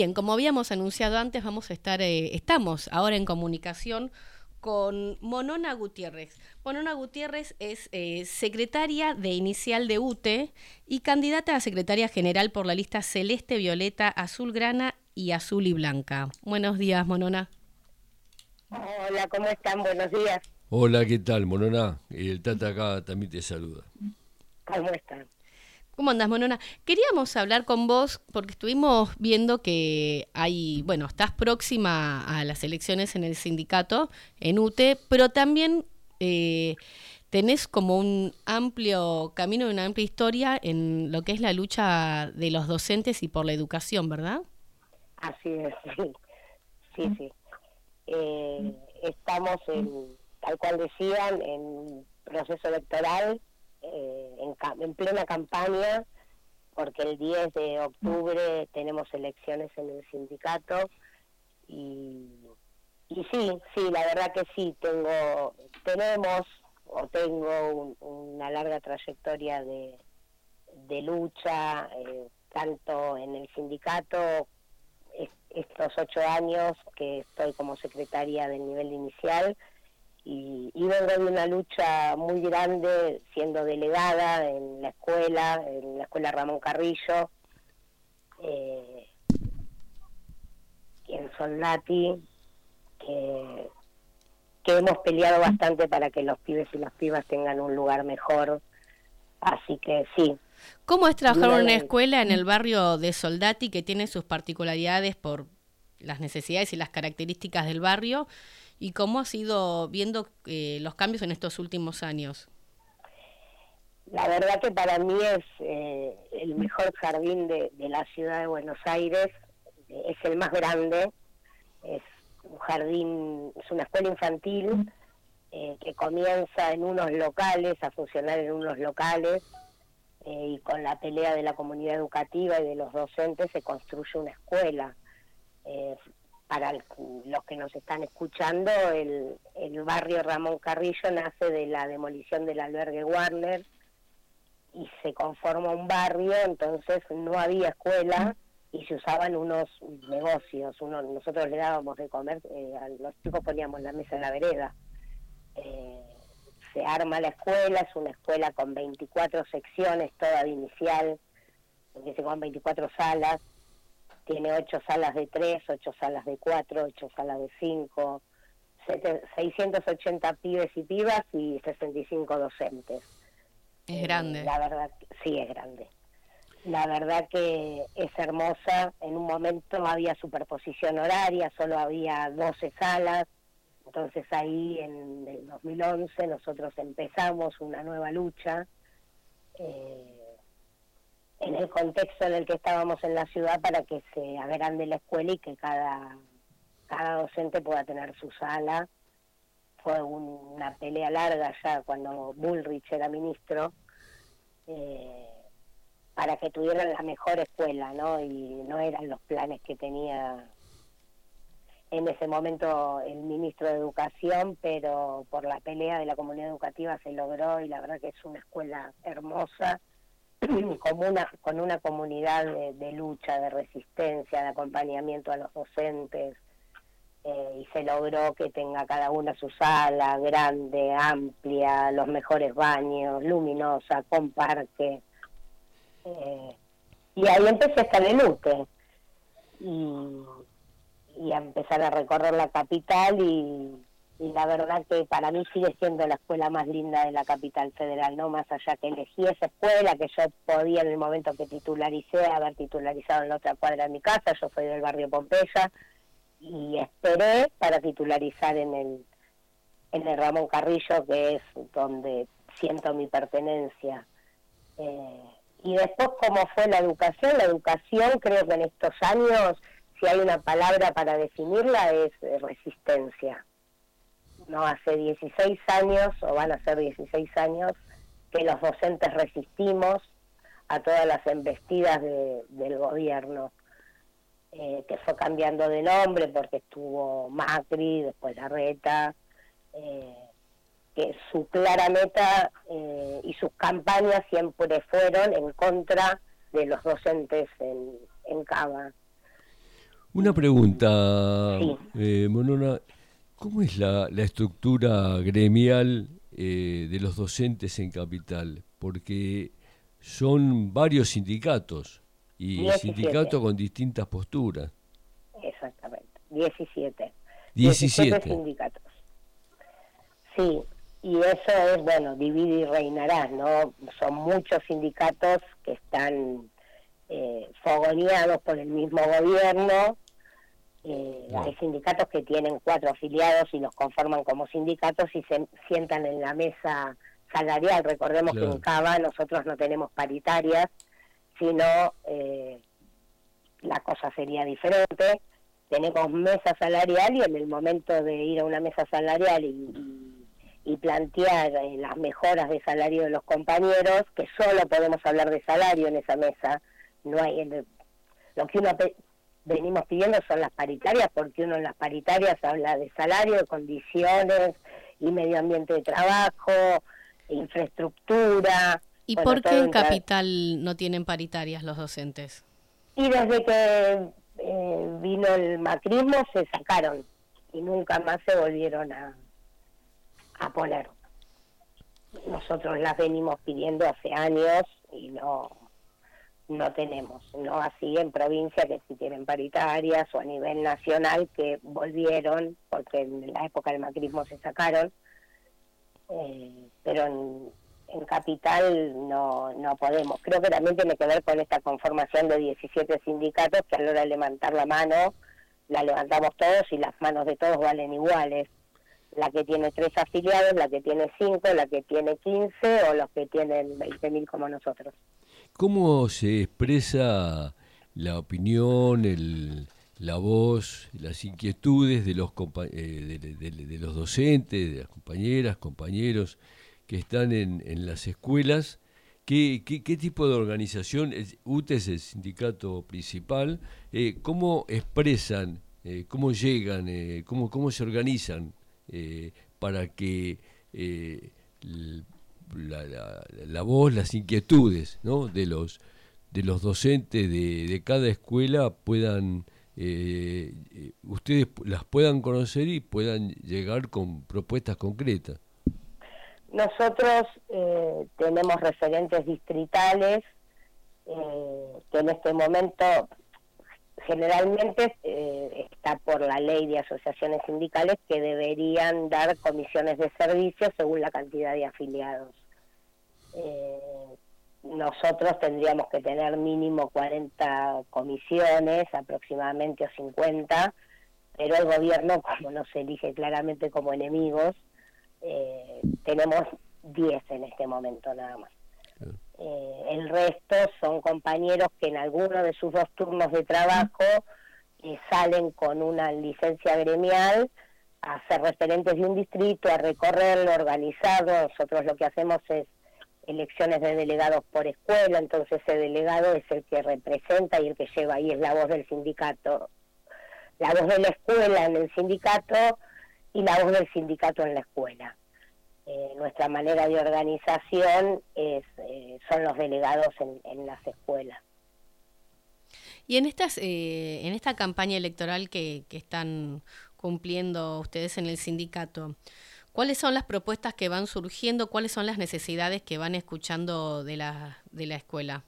Bien, como habíamos anunciado antes, vamos a estar, eh, estamos ahora en comunicación con Monona Gutiérrez. Monona Gutiérrez es eh, secretaria de inicial de UTE y candidata a secretaria general por la lista celeste, violeta, azul grana y azul y blanca. Buenos días, Monona. Hola, ¿cómo están? Buenos días. Hola, ¿qué tal, Monona? Y el Tata acá también te saluda. ¿Cómo están? ¿Cómo andas, Monona? Queríamos hablar con vos porque estuvimos viendo que hay, bueno, estás próxima a las elecciones en el sindicato, en UTE, pero también eh, tenés como un amplio camino y una amplia historia en lo que es la lucha de los docentes y por la educación, ¿verdad? Así es, sí, sí, sí. Eh, estamos, en, tal cual decían, en proceso electoral en, plena campaña, porque el 10 de octubre tenemos elecciones en el sindicato y, y sí, sí, la verdad que sí, tengo, tenemos o tengo una larga trayectoria de, de lucha, eh, tanto en el sindicato, estos ocho años que estoy como secretaria del nivel inicial, y, y, vengo de una lucha muy grande siendo delegada en la escuela, en la escuela Ramón Carrillo, eh, en Soldati, que, que hemos peleado bastante para que los pibes y las pibas tengan un lugar mejor. Así que sí. ¿Cómo es trabajar en una escuela en el barrio de Soldati que tiene sus particularidades por las necesidades y las características del barrio y cómo has ido viendo eh, los cambios en estos últimos años. La verdad que para mí es eh, el mejor jardín de, la ciudad de Buenos Aires, es el más grande, es un jardín, es una escuela infantil eh, que comienza en unos locales, a funcionar en unos locales, y con la pelea de la comunidad educativa y de los docentes se construye una escuela para los que nos están escuchando, el, barrio Ramón Carrillo nace de la demolición del albergue Warner y se conforma un barrio, entonces no había escuela y se usaban unos negocios. Nosotros le dábamos de comer, eh, a los chicos poníamos la mesa en la vereda. Eh, se arma la escuela, es una escuela con 24 secciones, toda de inicial, con 24 salas, tiene ocho salas de tres, ocho salas de cuatro, ocho salas de cinco, 680 pibes y pibas y 65 docentes. Es grande. Eh, la verdad, sí es grande. La verdad que es hermosa. En un momento había superposición horaria, solo había 12 salas. Entonces ahí en el 2011 nosotros empezamos una nueva lucha. Eh, en el contexto en el que estábamos en la ciudad para que se agrande la escuela y que cada, cada docente pueda tener su sala. Fue una pelea larga ya cuando Bullrich era ministro, eh, para que tuvieran la mejor escuela, ¿no? Y no eran los planes que tenía en ese momento el ministro de Educación, pero por la pelea de la comunidad educativa se logró y la verdad que es una escuela hermosa como una, con una comunidad de, lucha, de resistencia, de acompañamiento a los docentes, eh, y se logró que tenga cada una su sala grande, amplia, los mejores baños, luminosa, con parque. Eh, y ahí empecé a estar en UTE y a empezar a recorrer la capital y y la verdad que para mí sigue siendo la escuela más linda de la capital federal, no más allá que elegí esa escuela, que yo podía en el momento que titularicé haber titularizado en la otra cuadra de mi casa, yo soy del barrio Pompeya, y esperé para titularizar en el, en el Ramón Carrillo, que es donde siento mi pertenencia. Eh, y después, ¿cómo fue la educación? La educación, creo que en estos años, si hay una palabra para definirla, es resistencia no hace 16 años, o van a ser 16 años, que los docentes resistimos a todas las embestidas del gobierno, eh, que fue cambiando de nombre porque estuvo Macri, después la Reta, eh, que su clara meta eh, y sus campañas siempre fueron en contra de los docentes en, en Cava. Una pregunta, eh, Monona, ¿cómo es la, la estructura gremial eh, de los docentes en Capital? Porque son varios sindicatos y sindicatos con distintas posturas. Exactamente, 17. 17. sindicatos. Sí, y eso es, bueno, divide y reinarás, ¿no? Son muchos sindicatos que están eh, fogoneados por el mismo gobierno. Eh, hay sindicatos que tienen cuatro afiliados y los conforman como sindicatos y se sientan en la mesa salarial. Recordemos que en Cava nosotros no tenemos paritarias, sino eh, la cosa sería diferente. Tenemos mesa salarial y en el momento de ir a una mesa salarial y y plantear eh, las mejoras de salario de los compañeros, que solo podemos hablar de salario en esa mesa, no hay lo que uno venimos pidiendo son las paritarias, porque uno en las paritarias habla de salario, de condiciones y medio ambiente de trabajo, infraestructura. ¿Y por qué en Capital no tienen paritarias los docentes? Y desde que eh, vino el macrismo se sacaron y nunca más se volvieron a, a poner. Nosotros las venimos pidiendo hace años y no no tenemos, no así en provincia que sí tienen paritarias o a nivel nacional que volvieron, porque en la época del macrismo se sacaron, eh, pero en, capital no, no podemos. Creo que también tiene que ver con esta conformación de 17 sindicatos que a la hora de levantar la mano, la levantamos todos y las manos de todos valen iguales la que tiene tres afiliados, la que tiene cinco, la que tiene quince o los que tienen veinte mil como nosotros. ¿Cómo se expresa la opinión, la voz, las inquietudes de los, eh, de, los docentes, de las compañeras, compañeros que están en, las escuelas? ¿Qué, tipo de organización? UTE es el sindicato principal. Eh, ¿Cómo expresan, eh, cómo llegan, cómo, se organizan para que eh, la, voz, las inquietudes ¿no? de los de los docentes de, cada escuela puedan eh, ustedes las puedan conocer y puedan llegar con propuestas concretas. Nosotros tenemos referentes distritales que en este momento generalmente eh, está por la ley de asociaciones sindicales que deberían dar comisiones de servicio según la cantidad de afiliados. Eh, nosotros tendríamos que tener mínimo 40 comisiones, aproximadamente o 50, pero el gobierno, como nos elige claramente como enemigos, eh, tenemos 10 en este momento nada más. Eh, el resto son compañeros que en alguno de sus dos turnos de trabajo eh, salen con una licencia gremial a ser referentes de un distrito, a recorrerlo, organizado. Nosotros lo que hacemos es elecciones de delegados por escuela, entonces ese delegado es el que representa y el que lleva ahí es la voz del sindicato, la voz de la escuela en el sindicato y la voz del sindicato en la escuela. Eh, nuestra manera de organización es, eh, son los delegados en, las escuelas. Y en estas, eh, en esta campaña electoral que, que están cumpliendo ustedes en el sindicato, ¿cuáles son las propuestas que van surgiendo? ¿Cuáles son las necesidades que van escuchando de la, de la escuela?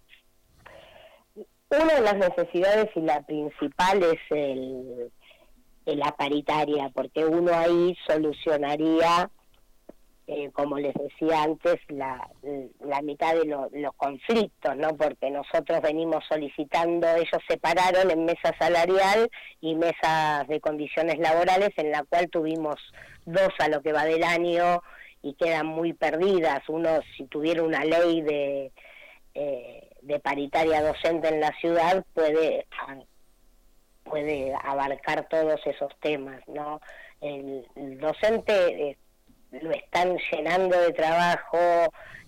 Una de las necesidades y la principal es el, la paritaria, porque uno ahí solucionaría eh, como les decía antes, la, la mitad de los conflictos, ¿no? Porque nosotros venimos solicitando, ellos separaron en mesa salarial y mesas de condiciones laborales, en la cual tuvimos dos a lo que va del año y quedan muy perdidas. Uno, si tuviera una ley de, eh, de paritaria docente en la ciudad, puede puede abarcar todos esos temas, ¿no? El, el docente eh, lo están llenando de trabajo,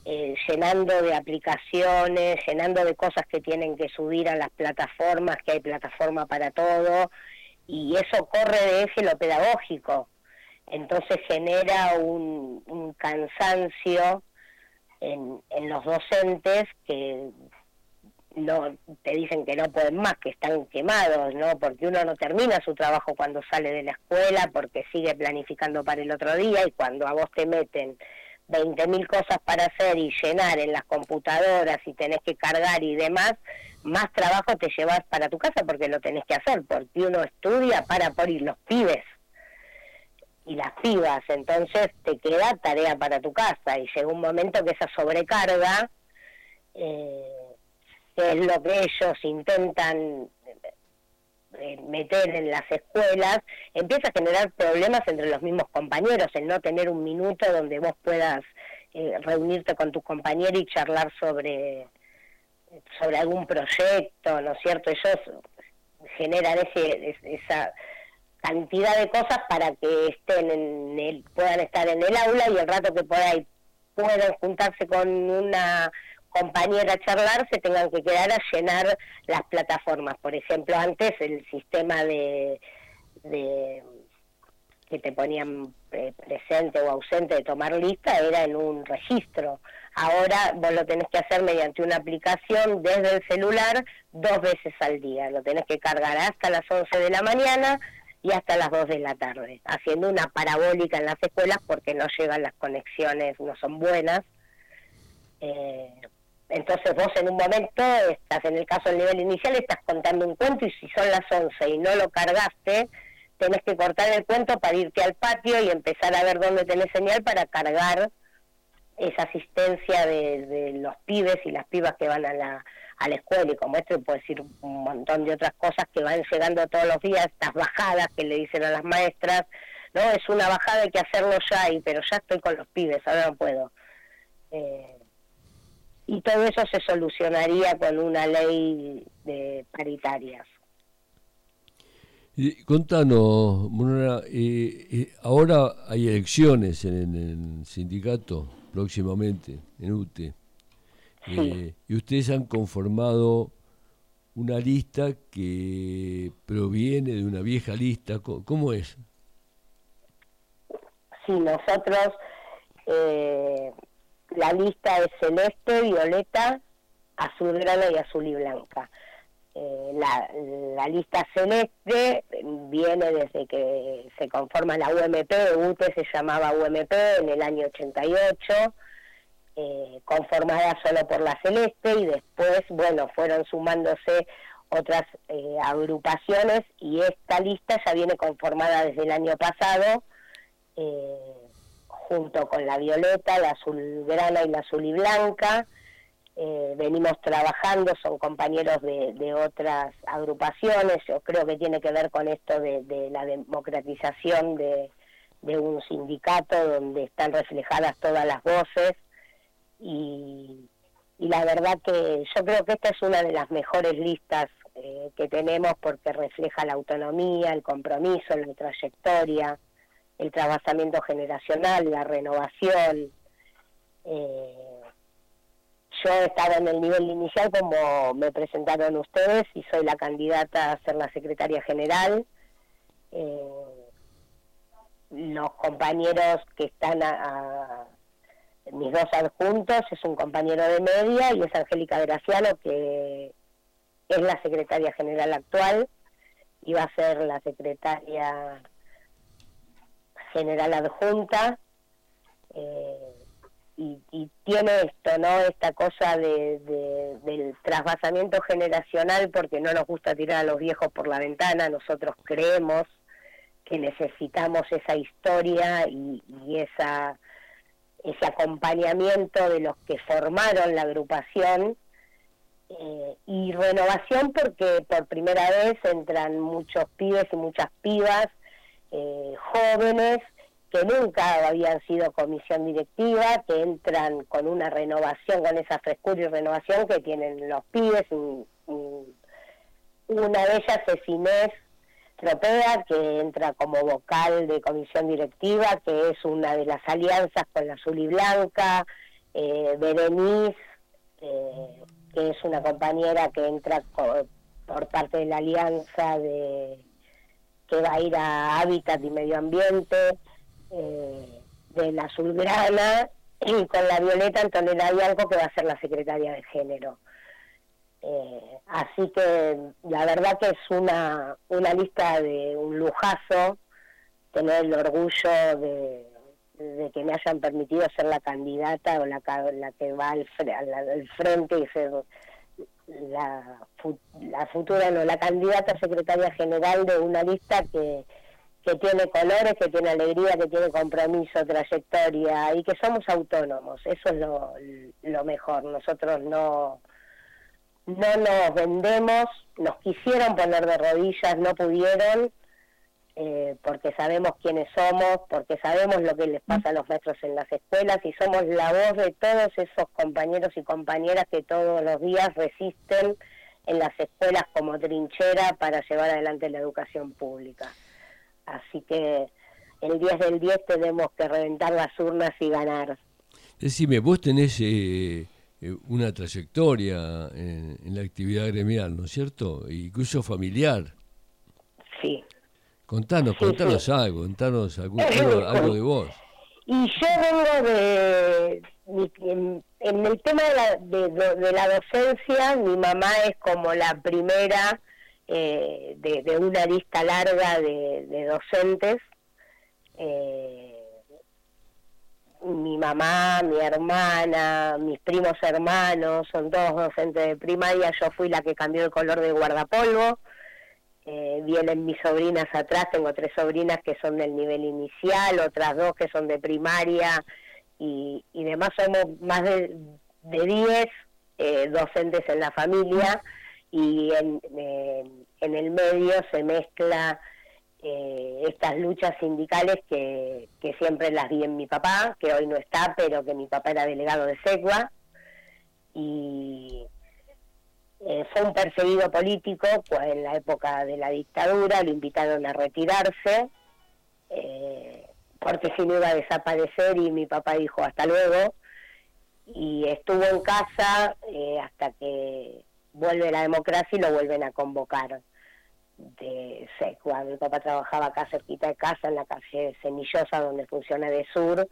eh, llenando de aplicaciones, llenando de cosas que tienen que subir a las plataformas, que hay plataforma para todo, y eso corre de eje lo pedagógico. Entonces genera un, un cansancio en, en los docentes que no te dicen que no pueden más, que están quemados, ¿no? Porque uno no termina su trabajo cuando sale de la escuela, porque sigue planificando para el otro día y cuando a vos te meten 20.000 cosas para hacer y llenar en las computadoras y tenés que cargar y demás, más trabajo te llevas para tu casa porque lo tenés que hacer, porque uno estudia para por ir los pibes y las pibas, entonces te queda tarea para tu casa y llega un momento que esa sobrecarga eh, es lo que ellos intentan eh, meter en las escuelas, empieza a generar problemas entre los mismos compañeros, el no tener un minuto donde vos puedas eh, reunirte con tus compañeros y charlar sobre, sobre algún proyecto, ¿no es cierto? Ellos generan ese, esa cantidad de cosas para que estén en el, puedan estar en el aula y el rato que por ahí puedan juntarse con una compañera a charlar se tengan que quedar a llenar las plataformas. Por ejemplo, antes el sistema de, de que te ponían presente o ausente de tomar lista era en un registro. Ahora vos lo tenés que hacer mediante una aplicación desde el celular dos veces al día. Lo tenés que cargar hasta las 11 de la mañana y hasta las 2 de la tarde, haciendo una parabólica en las escuelas porque no llegan las conexiones, no son buenas. Eh, entonces vos en un momento, estás en el caso del nivel inicial, estás contando un cuento y si son las 11 y no lo cargaste, tenés que cortar el cuento para irte al patio y empezar a ver dónde tenés señal para cargar esa asistencia de, los pibes y las pibas que van a la, a la escuela y como esto puedo decir un montón de otras cosas que van llegando todos los días, estas bajadas que le dicen a las maestras, no, es una bajada, hay que hacerlo ya, y, pero ya estoy con los pibes, ahora no puedo. Eh, y todo eso se solucionaría con una ley de paritarias. Y, contanos, eh, eh, ahora hay elecciones en, el sindicato próximamente, en UTE, eh, y ustedes han conformado una lista que proviene de una vieja lista, ¿cómo es? Sí, nosotros eh, la lista es celeste, violeta, azul grana y azul y blanca. Eh, la, la, lista celeste viene desde que se conforma la UMP, UTE se llamaba UMP en el año 88, eh, conformada solo por la celeste y después, bueno, fueron sumándose otras eh, agrupaciones y esta lista ya viene conformada desde el año pasado. Eh, junto con la violeta, la azul grana y la azul y blanca. Eh, venimos trabajando, son compañeros de, otras agrupaciones, yo creo que tiene que ver con esto de, la democratización de, un sindicato donde están reflejadas todas las voces. Y, la verdad que yo creo que esta es una de las mejores listas eh, que tenemos porque refleja la autonomía, el compromiso, la trayectoria, el trabajamiento generacional, la renovación. Eh, yo estaba en el nivel inicial como me presentaron ustedes y soy la candidata a ser la secretaria general. Eh, los compañeros que están a, mis dos adjuntos es un compañero de media y es Angélica Graciano que es la secretaria general actual y va a ser la secretaria general adjunta eh, y, tiene esto, ¿no? Esta cosa de, del trasvasamiento generacional porque no nos gusta tirar a los viejos por la ventana, nosotros creemos que necesitamos esa historia y, esa ese acompañamiento de los que formaron la agrupación eh, y renovación porque por primera vez entran muchos pibes y muchas pibas eh, jóvenes que nunca habían sido comisión directiva, que entran con una renovación, con esa frescura y renovación que tienen los pibes. una de ellas es Inés Tropea, que entra como vocal de comisión directiva, que es una de las alianzas con la azul y blanca, eh, Berenice, eh, que es una compañera que entra por parte de la alianza de que va a ir a Hábitat y Medio Ambiente, eh, de la azulgrana, y con la Violeta Antonella algo que va a ser la secretaria de género. Eh, así que la verdad que es una, una lista de un lujazo tener el orgullo de, que me hayan permitido ser la candidata o la, la que va al, frente y ser la, la futura, no, la candidata secretaria general de una lista que, que tiene colores, que tiene alegría, que tiene compromiso, trayectoria y que somos autónomos. Eso es lo, lo mejor. Nosotros no no nos vendemos, nos quisieron poner de rodillas, no pudieron, eh, porque sabemos quiénes somos, porque sabemos lo que les pasa a los maestros en las escuelas y somos la voz de todos esos compañeros y compañeras que todos los días resisten en las escuelas como trinchera para llevar adelante la educación pública. Así que el 10 del 10 tenemos que reventar las urnas y ganar. Decime, vos tenés eh, eh, una trayectoria en, la actividad gremial, ¿no es cierto? Incluso familiar. Sí. Contanos, contanos algo, contanos algo, algo, de vos. Y yo vengo de, en, el tema de la, de, la docencia, mi mamá es como la primera eh, de, una lista larga de, docentes. Eh, mi mamá, mi hermana, mis primos hermanos, son todos docentes de primaria, yo fui la que cambió el color de guardapolvo, eh, vienen mis sobrinas atrás, tengo tres sobrinas que son del nivel inicial, otras dos que son de primaria y, y demás somos más de, de eh, docentes en la familia y en, en el medio se mezcla eh, estas luchas sindicales que, siempre las vi en mi papá, que hoy no está, pero que mi papá era delegado de SECUA, y eh, fue un perseguido político en la época de la dictadura, lo invitaron a retirarse, eh, porque si no iba a desaparecer y mi papá dijo hasta luego, y estuvo en casa hasta que vuelve la democracia y lo vuelven a convocar de. Mi papá trabajaba acá cerquita de casa, en la calle Semillosa, donde funciona de sur,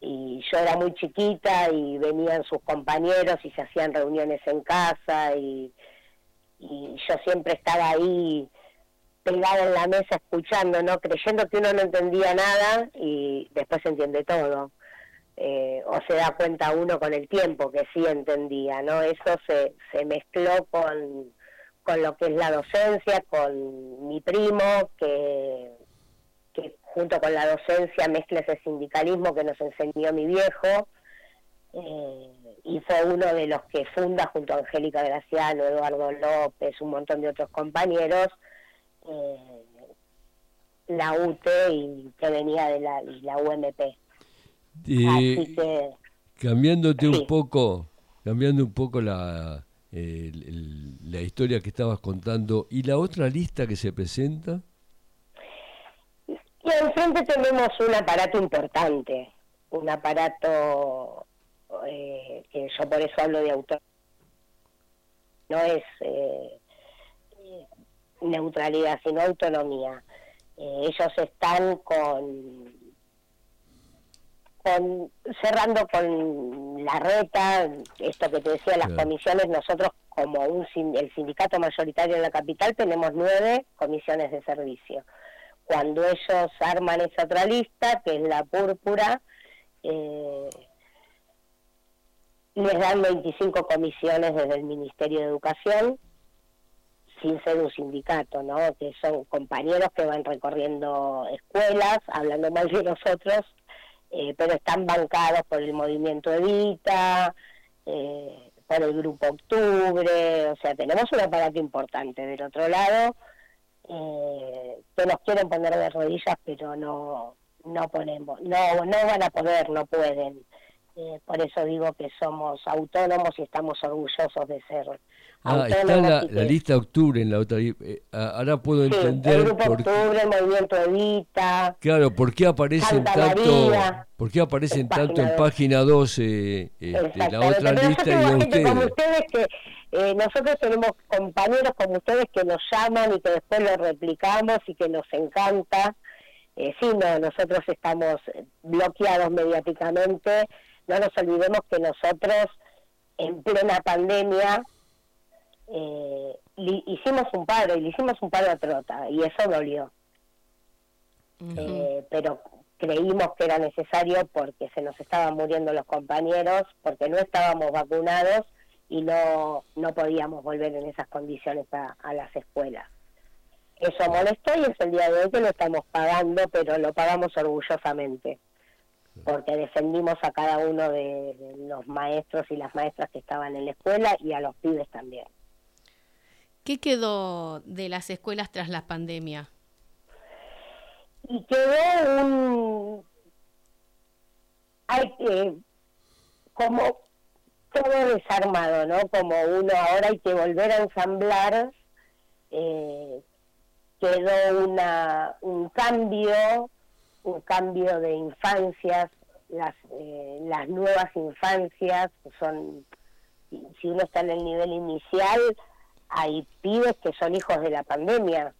y yo era muy chiquita y venían sus compañeros y se hacían reuniones en casa y, yo siempre estaba ahí pegada en la mesa escuchando, ¿no? Creyendo que uno no entendía nada y después entiende todo. Eh, o se da cuenta uno con el tiempo que sí entendía, ¿no? Eso se, se mezcló con con lo que es la docencia, con mi primo, que junto con la docencia mezcla ese sindicalismo que nos enseñó mi viejo, eh, y fue uno de los que funda junto a Angélica Graciano, Eduardo López, un montón de otros compañeros, eh, la UT y que venía de la, la UMP. Así que, cambiándote un poco, cambiando un poco la, la historia que estabas contando y la otra lista que se presenta? Y enfrente tenemos un aparato importante, un aparato eh, que yo por eso hablo de autor. No es eh, neutralidad, sino autonomía. Eh, ellos están con cerrando con la reta, esto que te decía, las comisiones, nosotros como un, el sindicato mayoritario en la capital tenemos nueve comisiones de servicio. Cuando ellos arman esa otra lista, que es la púrpura, eh, les dan 25 comisiones desde el Ministerio de Educación, sin ser un sindicato, ¿no? Que son compañeros que van recorriendo escuelas, hablando mal de nosotros, eh, pero están bancados por el movimiento Evita, eh, por el Grupo Octubre, o sea, tenemos un aparato importante. Del otro lado, eh, que nos quieren poner de rodillas, pero no, no ponemos, no, no van a poder, no pueden. Eh, por eso digo que somos autónomos y estamos orgullosos de ser Ah, está la, la, lista octubre en la otra. Eh, ahora puedo entender. El grupo por octubre, el movimiento Evita. Claro, ¿por qué aparecen tanto, ¿por qué aparecen tanto en página 12 este, la otra lista y ustedes? Como ustedes que eh, nosotros tenemos compañeros como ustedes que nos llaman y que después lo replicamos y que nos encanta. Eh, sí, no, nosotros estamos bloqueados mediáticamente. No nos olvidemos que nosotros en plena pandemia eh, hicimos un paro y le hicimos un paro a Trota y eso dolió. Eh, pero creímos que era necesario porque se nos estaban muriendo los compañeros, porque no estábamos vacunados y no, no podíamos volver en esas condiciones a, las escuelas. Eso molestó y es el día de hoy que lo estamos pagando, pero lo pagamos orgullosamente, porque defendimos a cada uno de los maestros y las maestras que estaban en la escuela y a los pibes también. ¿Qué quedó de las escuelas tras la pandemia? Y quedó un... Hay que... como todo desarmado, ¿no? Como uno ahora hay que volver a ensamblar. Eh, quedó una, un cambio, un cambio de infancias, las, eh, las nuevas infancias son, si uno está en el nivel inicial, hay pibes que son hijos de la pandemia,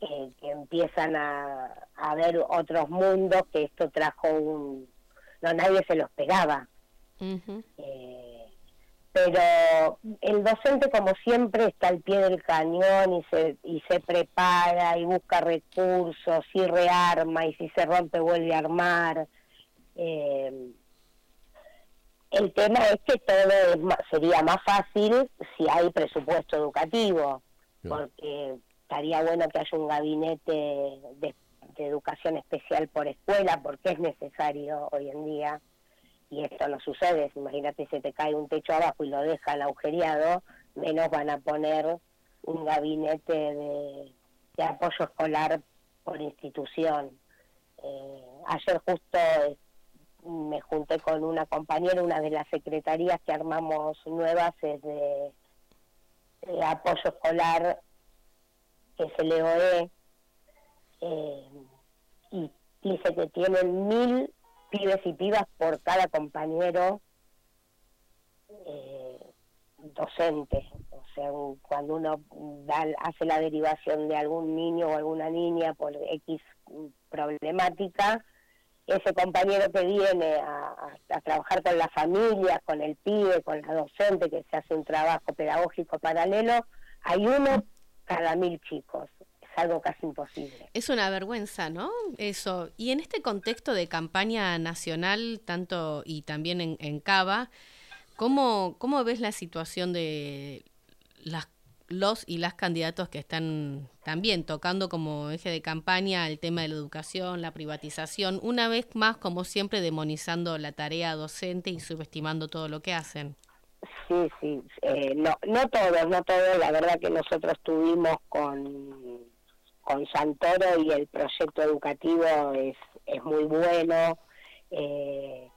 que empiezan a, a, ver otros mundos, que esto trajo un... No, nadie se los pegaba. eh, pero el docente, como siempre, está al pie del cañón y se, y se prepara y busca recursos y rearma y si se rompe vuelve a armar. Eh, el tema es que todo sería más fácil si hay presupuesto educativo, porque estaría bueno que haya un gabinete de, educación especial por escuela, porque es necesario hoy en día, y esto no sucede, imagínate si te cae un techo abajo y lo dejan agujereado, menos van a poner un gabinete de, apoyo escolar por institución. Eh, ayer justo me junté con una compañera, una de las secretarías que armamos nuevas es de, apoyo escolar, que es el EOE, eh, y dice que tienen mil pibes y pibas por cada compañero eh, docente. O sea, cuando uno hace la derivación de algún niño o alguna niña por X problemática, ese compañero que viene a, trabajar con la familia, con el pibe, con la docente, que se hace un trabajo pedagógico paralelo, hay uno cada mil chicos. Algo casi imposible. Es una vergüenza, ¿no? Eso. Y en este contexto de campaña nacional, tanto y también en, en Cava, ¿cómo, ¿cómo ves la situación de las los y las candidatos que están también tocando como eje de campaña el tema de la educación, la privatización, una vez más, como siempre, demonizando la tarea docente y subestimando todo lo que hacen. Sí, sí, eh, no, no todos, no todos, la verdad que nosotros tuvimos con, con Santoro y el proyecto educativo es, es muy bueno. Eh,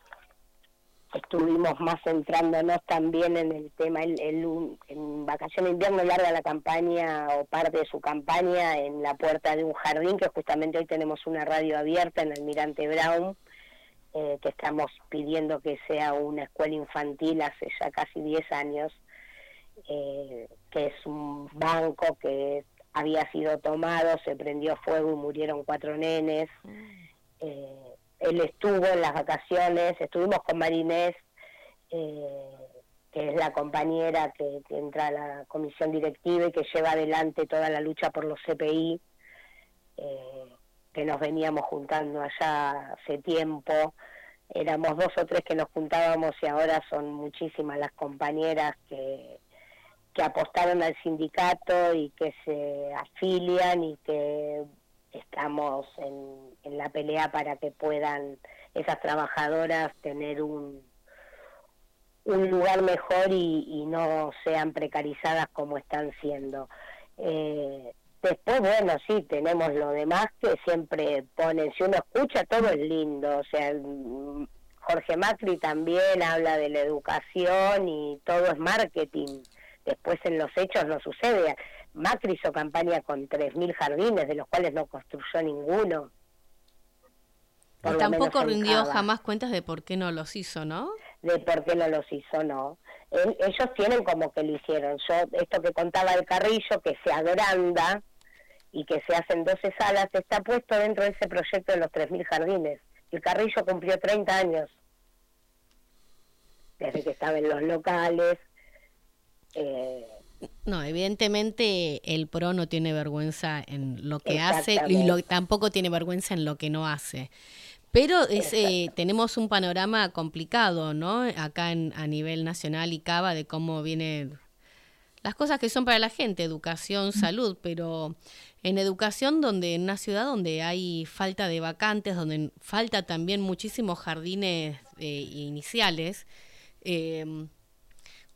estuvimos más centrándonos también en el tema, el, en vacación de invierno larga la campaña o parte de su campaña en la puerta de un jardín, que justamente hoy tenemos una radio abierta en Almirante Brown, eh, que estamos pidiendo que sea una escuela infantil hace ya casi 10 años, eh, que es un banco que había sido tomado, se prendió fuego y murieron cuatro nenes. Eh, él estuvo en las vacaciones, estuvimos con Marinés, eh, que es la compañera que, entra a la comisión directiva y que lleva adelante toda la lucha por los CPI, eh, que nos veníamos juntando allá hace tiempo. Éramos dos o tres que nos juntábamos y ahora son muchísimas las compañeras que, que apostaron al sindicato y que se afilian y que estamos en, la pelea para que puedan esas trabajadoras tener un, un lugar mejor y, no sean precarizadas como están siendo. Eh, después, bueno, sí, tenemos lo demás que siempre ponen, si uno escucha, todo es lindo, o sea, Jorge Macri también habla de la educación y todo es marketing. Después en los hechos no sucede. Macri hizo campaña con 3.000 jardines, de los cuales no construyó ninguno. y tampoco rindió jamás cuentas de por qué no los hizo, ¿no? De por qué no los hizo, no. ellos tienen como que lo hicieron. Yo, esto que contaba el carrillo, que se agranda y que se hacen 12 salas, está puesto dentro de ese proyecto de los 3.000 jardines. El carrillo cumplió 30 años, desde que estaba en los locales. Eh, No, evidentemente el PRO no tiene vergüenza en lo que hace y lo, tampoco tiene vergüenza en lo que no hace. Pero es, eh, tenemos un panorama complicado, ¿no? Acá en, a nivel nacional y cava de cómo vienen las cosas que son para la gente, educación, salud, pero en educación donde en una ciudad donde hay falta de vacantes, donde falta también muchísimos jardines eh, iniciales, eh,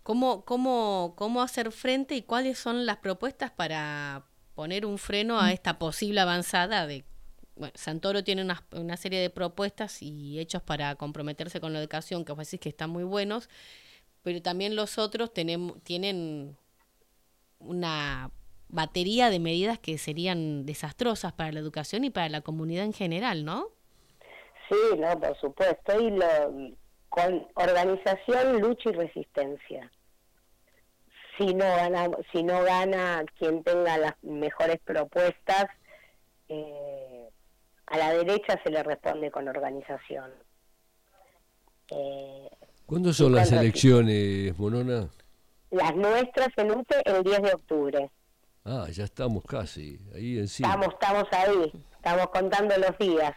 ¿cómo, cómo, ¿cómo hacer frente y cuáles son las propuestas para poner un freno a esta posible avanzada de bueno, Santoro tiene una, una, serie de propuestas y hechos para comprometerse con la educación, que vos decís que están muy buenos, pero también los otros tenemos, tienen una batería de medidas que serían desastrosas para la educación y para la comunidad en general, ¿no? Sí, no, por supuesto. Y lo, con organización, lucha y resistencia. Si no gana, si no gana quien tenga las mejores propuestas, eh, a la derecha se le responde con organización. Eh, ¿Cuándo son las elecciones, Monona? Las nuestras en UTE el 10 de octubre. Ah, ya estamos casi, ahí encima. Estamos, estamos ahí, estamos contando los días.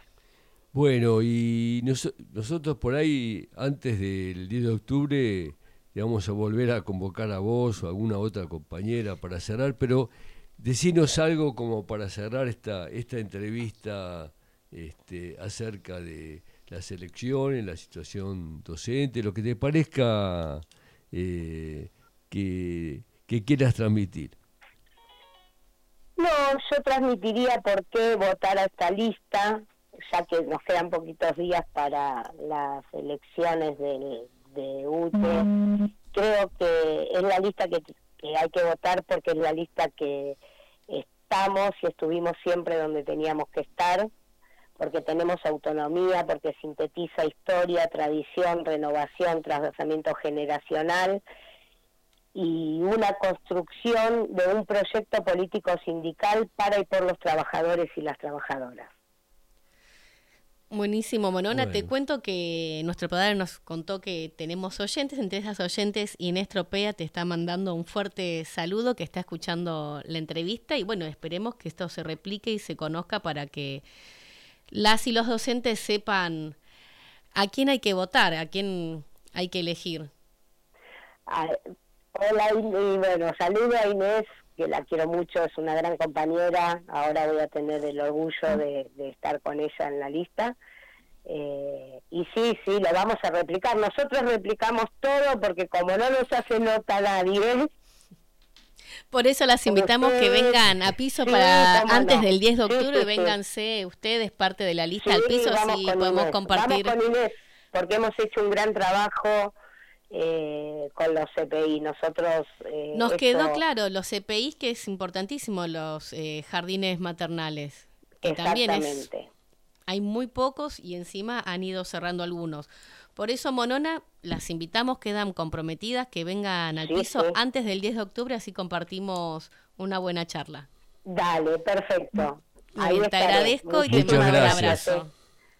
Bueno, y nosotros por ahí, antes del 10 de octubre, vamos a volver a convocar a vos o a alguna otra compañera para cerrar, pero decinos algo como para cerrar esta, esta entrevista este, acerca de las elecciones, la situación docente, lo que te parezca eh, que, que quieras transmitir. No, yo transmitiría por qué votar a esta lista, ya que nos quedan poquitos días para las elecciones de UTE. Creo que es la lista que, que hay que votar porque es la lista que estamos y estuvimos siempre donde teníamos que estar, porque tenemos autonomía, porque sintetiza historia, tradición, renovación, trasvasamiento generacional y una construcción de un proyecto político sindical para y por los trabajadores y las trabajadoras. Buenísimo, Monona. Te cuento que nuestro padre nos contó que tenemos oyentes. Entre esas oyentes, Inés Tropea te está mandando un fuerte saludo, que está escuchando la entrevista. Y bueno, esperemos que esto se replique y se conozca para que las y los docentes sepan a quién hay que votar, a quién hay que elegir. Hola y bueno, saludo a Inés, que la quiero mucho, es una gran compañera, ahora voy a tener el orgullo de, estar con ella en la lista. Eh, y sí, sí, lo vamos a replicar. Nosotros replicamos todo porque como no nos hace nota nadie... Por eso las invitamos que vengan a piso para antes del 10 de octubre, vénganse ustedes parte de la lista al piso, si podemos compartir. Vamos con Inés, porque hemos hecho un gran trabajo eh, con los CPI. Nosotros... Eh, Nos quedó claro, los CPI que es importantísimo, los eh, jardines maternales. Que también es, hay muy pocos y encima han ido cerrando algunos. Por eso, Monona, las invitamos, quedan comprometidas, que vengan al piso antes del 10 de octubre, así compartimos una buena charla. Dale, perfecto. te agradezco y te mando un abrazo.